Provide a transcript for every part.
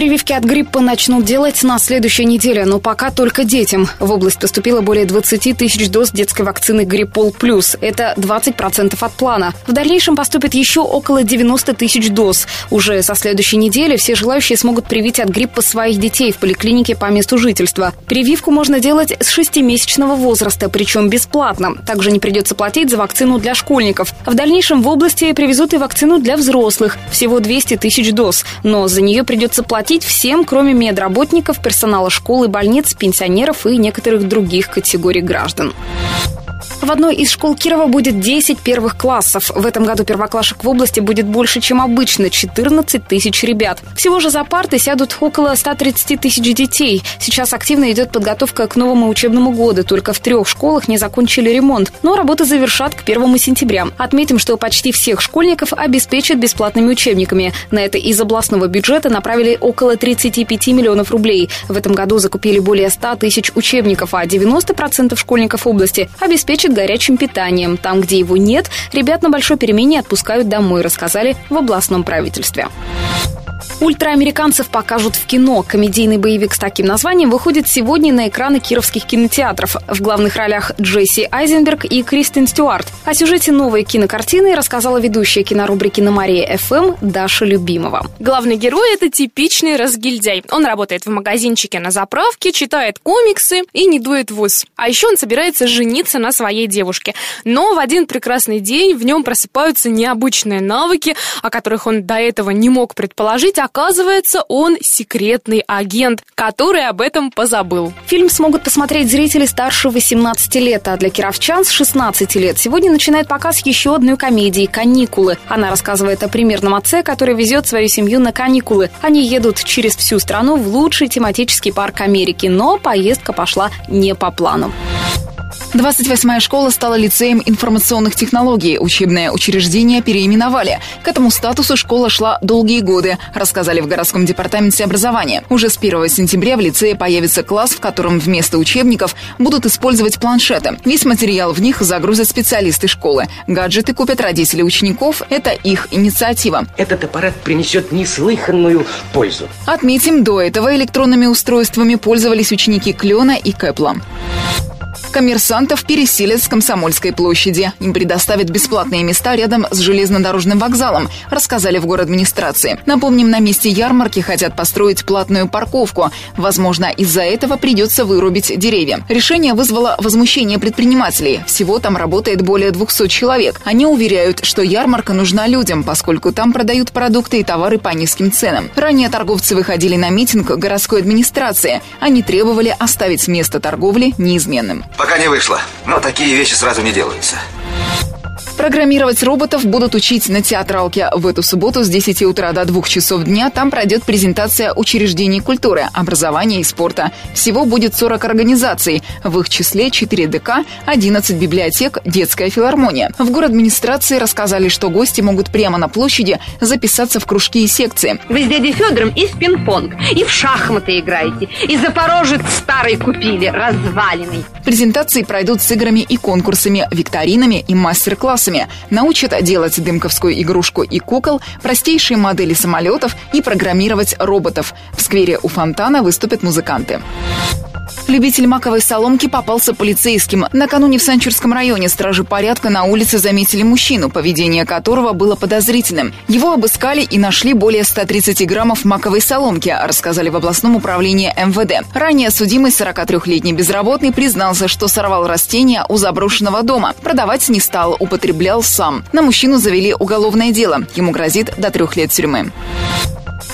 Прививки от гриппа начнут делать на следующей неделе, но пока только детям. В область поступило более 20 тысяч доз детской вакцины «Гриппол Плюс». Это 20% от плана. В дальнейшем поступит еще около 90 тысяч доз. Уже со следующей недели все желающие смогут привить от гриппа своих детей в поликлинике по месту жительства. Прививку можно делать с 6-месячного возраста, причем бесплатно. Также не придется платить за вакцину для школьников. В дальнейшем в области привезут и вакцину для взрослых. Всего 200 тысяч доз. Но за нее придется платить платить всем, кроме медработников, персонала школ и больниц, пенсионеров и некоторых других категорий граждан. В одной из школ Кирова будет 10 первых классов. В этом году первоклашек в области будет больше, чем обычно – 14 тысяч ребят. Всего же за парты сядут около 130 тысяч детей. Сейчас активно идет подготовка к новому учебному году. Только в трех школах не закончили ремонт. Но работы завершат к 1 сентября. Отметим, что почти всех школьников обеспечат бесплатными учебниками. На это из областного бюджета направили 35 миллионов рублей. В этом году закупили более 100 тысяч учебников, а 90% школьников области обеспечат горячим питанием. Там, где его нет, ребят на большой перемене отпускают домой, рассказали в областном правительстве. Ультраамериканцев покажут в кино. Комедийный боевик с таким названием выходит сегодня на экраны кировских кинотеатров. В главных ролях Джесси Айзенберг и Кристин Стюарт. О сюжете новой кинокартины рассказала ведущая кинорубрики на Мария ФМ Даша Любимова. Главный герой – это типичный разгильдяй. Он работает в магазинчике на заправке, читает комиксы и не дует в. А еще он собирается жениться на своей девушке. Но в один прекрасный день в нем просыпаются необычные навыки, о которых он до этого не мог предположить, оказывается, он секретный агент, который об этом позабыл. Фильм смогут посмотреть зрители старше 18 лет, а для кировчан с 16 лет. Сегодня начинает показ еще одной комедии «Каникулы». Она рассказывает о примерном отце, который везет свою семью на каникулы. Они едут через всю страну в лучший тематический парк Америки, но поездка пошла не по плану. 28-я школа стала лицеем информационных технологий. Учебное учреждение переименовали. К этому статусу школа шла долгие годы, рассказали в городском департаменте образования. Уже с 1 сентября в лицее появится класс, в котором вместо учебников будут использовать планшеты. Весь материал в них загрузят специалисты школы. Гаджеты купят родители учеников. Это их инициатива. Этот аппарат принесет неслыханную пользу. Отметим, до этого электронными устройствами пользовались ученики Клена и Кэпла. Коммерсантов переселят с Комсомольской площади. Им предоставят бесплатные места рядом с железнодорожным вокзалом, рассказали в город администрации. Напомним, на месте ярмарки хотят построить платную парковку. Возможно, из-за этого придется вырубить деревья. Решение вызвало возмущение предпринимателей. Всего там работает более 200 человек. Они уверяют, что ярмарка нужна людям, поскольку там продают продукты и товары по низким ценам. Ранее торговцы выходили на митинг городской администрации. Они требовали оставить место торговли неизменным. Пока не вышло, но такие вещи сразу не делаются. Программировать роботов будут учить на театралке. В эту субботу с 10 утра до 2 часов дня там пройдет презентация учреждений культуры, образования и спорта. Всего будет 40 организаций. В их числе 4 ДК, 11 библиотек, детская филармония. В город администрации рассказали, что гости могут прямо на площади записаться в кружки и секции. Вы с дядей Федором и в пинг-понг, и в шахматы играете, и Запорожец старый купили, разваленный. Презентации пройдут с играми и конкурсами, викторинами и мастер-классами классами. Научат делать дымковскую игрушку и кукол, простейшие модели самолетов и программировать роботов. В сквере у фонтана выступят музыканты. Любитель маковой соломки попался полицейским. Накануне в Санчурском районе стражи порядка на улице заметили мужчину, поведение которого было подозрительным. Его обыскали и нашли более 130 граммов маковой соломки, рассказали в областном управлении МВД. Ранее судимый 43-летний безработный признался, что сорвал растения у заброшенного дома. Продавать не стал, употреблял сам. На мужчину завели уголовное дело. Ему грозит до трех лет тюрьмы.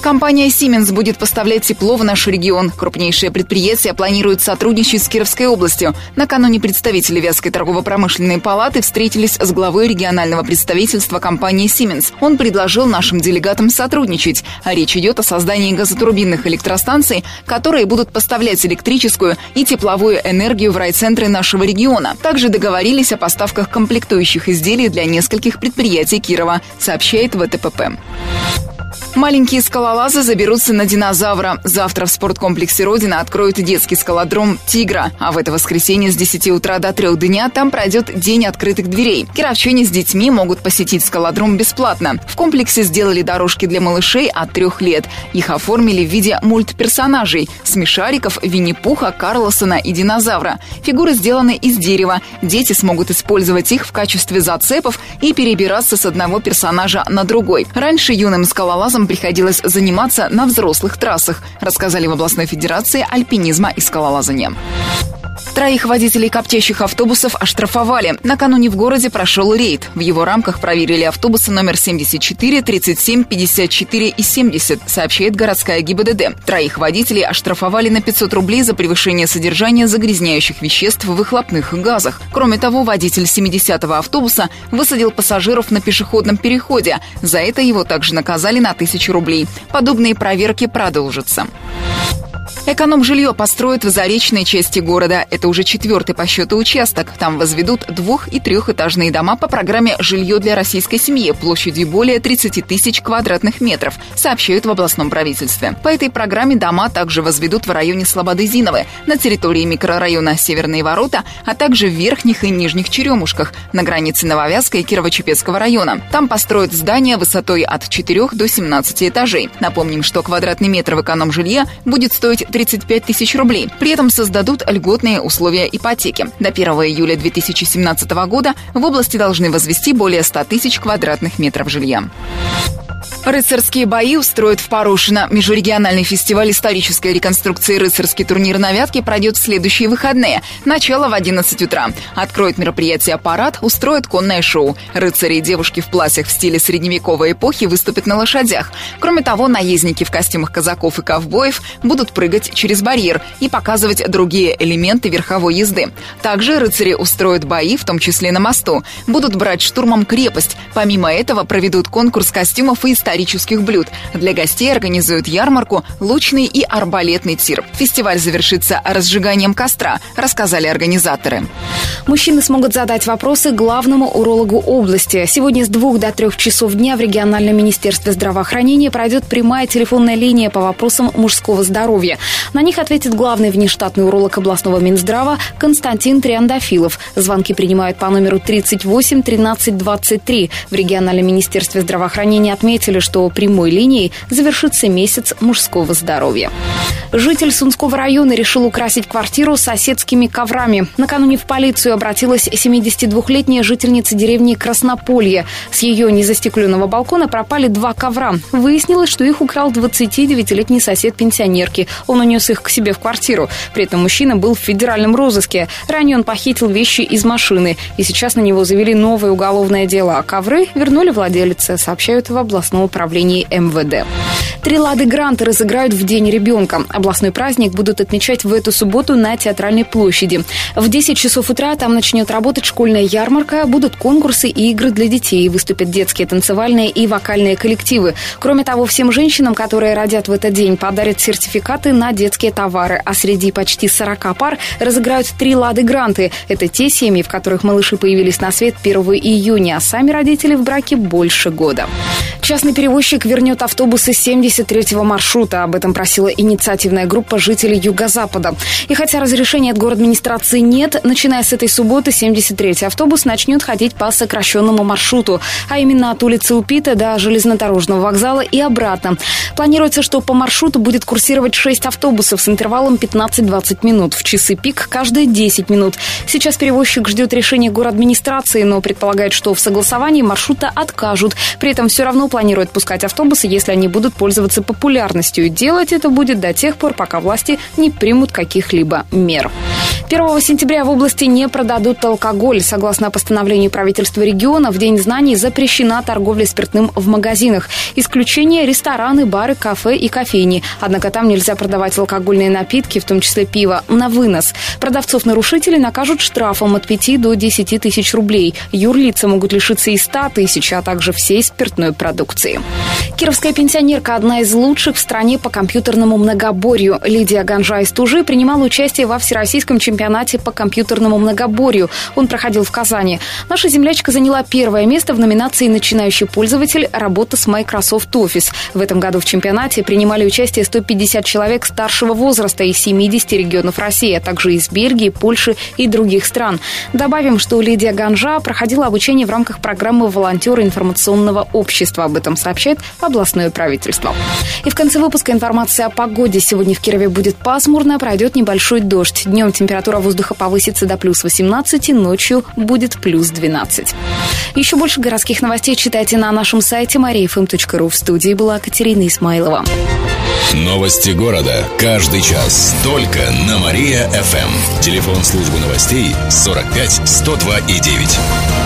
Компания Siemens будет поставлять тепло в наш регион. Крупнейшее предприятие планирует сотрудничать с Кировской областью. Накануне представители Вятской торгово-промышленной палаты встретились с главой регионального представительства компании Siemens. Он предложил нашим делегатам сотрудничать. А речь идет о создании газотурбинных электростанций, которые будут поставлять электрическую и тепловую энергию в райцентры нашего региона. Также договорились о поставках комплектующих изделий для нескольких предприятий Кирова, сообщает ВТПП. Маленькие скалолазы заберутся на динозавра. Завтра в спорткомплексе «Родина» откроют детский скалодром «Тигра». А в это воскресенье с 10 утра до 3 дня там пройдет День открытых дверей. Кировчане с детьми могут посетить скалодром бесплатно. В комплексе сделали дорожки для малышей от трех лет. Их оформили в виде мультперсонажей – смешариков, Винни-Пуха, Карлосона и динозавра. Фигуры сделаны из дерева. Дети смогут использовать их в качестве зацепов и перебираться с одного персонажа на другой. Раньше юным скалолазам приходилось заниматься на взрослых трассах, рассказали в областной федерации альпинизма и скалолазания. Троих водителей коптящих автобусов оштрафовали. Накануне в городе прошел рейд. В его рамках проверили автобусы номер 74, 37, 54 и 70, сообщает городская ГИБДД. Троих водителей оштрафовали на 500 рублей за превышение содержания загрязняющих веществ в выхлопных газах. Кроме того, водитель 70-го автобуса высадил пассажиров на пешеходном переходе. За это его также наказали на 1000 рублей. Подобные проверки продолжатся. Эконом-жилье построят в заречной части города. Это уже четвертый по счету участок. Там возведут двух- и трехэтажные дома по программе «Жилье для российской семьи» площадью более 30 тысяч квадратных метров, сообщают в областном правительстве. По этой программе дома также возведут в районе Слободы-Зиновы, на территории микрорайона Северные ворота, а также в Верхних и Нижних Черемушках, на границе Нововязка и Кирово-Чепецкого района. Там построят здания высотой от 4 до 17 этажей. Напомним, что квадратный метр в эконом-жилье будет стоить 35 тысяч рублей. При этом создадут льготные условия ипотеки. До 1 июля 2017 года в области должны возвести более 100 тысяч квадратных метров жилья. Рыцарские бои устроят в Порошино. Межрегиональный фестиваль исторической реконструкции «Рыцарский турнир на Вятке» пройдет в следующие выходные. Начало в 11 утра. Откроет мероприятие «Парад», устроит конное шоу. Рыцари и девушки в платьях в стиле средневековой эпохи выступят на лошадях. Кроме того, наездники в костюмах казаков и ковбоев будут прыгать через барьер и показывать другие элементы верховой езды. Также рыцари устроят бои, в том числе на мосту. Будут брать штурмом крепость. Помимо этого проведут конкурс костюмов и исторических блюд. Для гостей организуют ярмарку, лучный и арбалетный тир. Фестиваль завершится разжиганием костра, рассказали организаторы. Мужчины смогут задать вопросы главному урологу области. Сегодня с двух до трех часов дня в региональном министерстве здравоохранения пройдет прямая телефонная линия по вопросам мужского здоровья. На них ответит главный внештатный уролог областного Минздрава Константин Триандафилов. Звонки принимают по номеру 38 13 23. В региональном министерстве здравоохранения отметили, что прямой линией завершится месяц мужского здоровья. Житель Сунского района решил украсить квартиру соседскими коврами. Накануне в полицию обратилась 72-летняя жительница деревни Краснополье. С ее незастекленного балкона пропали два ковра. Выяснилось, что их украл 29-летний сосед пенсионерки. Он унес их к себе в квартиру. При этом мужчина был в федеральном розыске. Ранее он похитил вещи из машины. И сейчас на него завели новое уголовное дело. А ковры вернули владелице, сообщают в областном управлении МВД. Три лады гранты разыграют в День ребенка. Областной праздник будут отмечать в эту субботу на Театральной площади. В 10 часов утра там начнет работать школьная ярмарка, будут конкурсы и игры для детей, выступят детские танцевальные и вокальные коллективы. Кроме того, всем женщинам, которые родят в этот день, подарят сертификаты на детские товары, а среди почти 40 пар разыграют три лады гранты. Это те семьи, в которых малыши появились на свет 1 июня, а сами родители в браке больше года. Частный перевозчик вернет автобусы 73-го маршрута. Об этом просила инициативная группа жителей Юго-Запада. И хотя разрешения от город администрации нет, начиная с этой субботы 73-й автобус начнет ходить по сокращенному маршруту, а именно от улицы Упита до железнодорожного вокзала и обратно. Планируется, что по маршруту будет курсировать 6 автобусов с интервалом 15-20 минут. В часы пик каждые 10 минут. Сейчас перевозчик ждет решения город администрации, но предполагает, что в согласовании маршрута откажут. При этом все равно планирует пускать автобусы, если они будут пользоваться популярностью. Делать это будет до тех пор, пока власти не примут каких-либо мер. 1 сентября в области не продадут алкоголь. Согласно постановлению правительства региона, в День знаний запрещена торговля спиртным в магазинах. Исключение – рестораны, бары, кафе и кофейни. Однако там нельзя продавать алкогольные напитки, в том числе пиво, на вынос. Продавцов-нарушителей накажут штрафом от 5 до 10 тысяч рублей. Юрлица могут лишиться и 100 тысяч, а также всей спиртной продукции. Кировская пенсионерка – одна из лучших в стране по компьютерному многоборью. Лидия Ганжа из Тужи принимала участие во всероссийском чемпионате по компьютерному многоборью. Он проходил в Казани. Наша землячка заняла первое место в номинации «Начинающий пользователь. Работа с Microsoft Office». В этом году в чемпионате принимали участие 150 человек старшего возраста из 70 регионов России, а также из Бельгии, Польши и других стран. Добавим, что Лидия Ганжа проходила обучение в рамках программы «Волонтеры информационного общества». Об этом сообщает областное правительство. И в конце выпуска информация о погоде. Сегодня в Кирове будет пасмурно, пройдет небольшой дождь. Днем температура воздуха повысится до плюс 18, ночью будет плюс 12. Еще больше городских новостей читайте на нашем сайте mariafm.ru. В студии была Катерина Исмайлова. Новости города. Каждый час. Только на Мария-ФМ. Телефон службы новостей 45 102 и 9.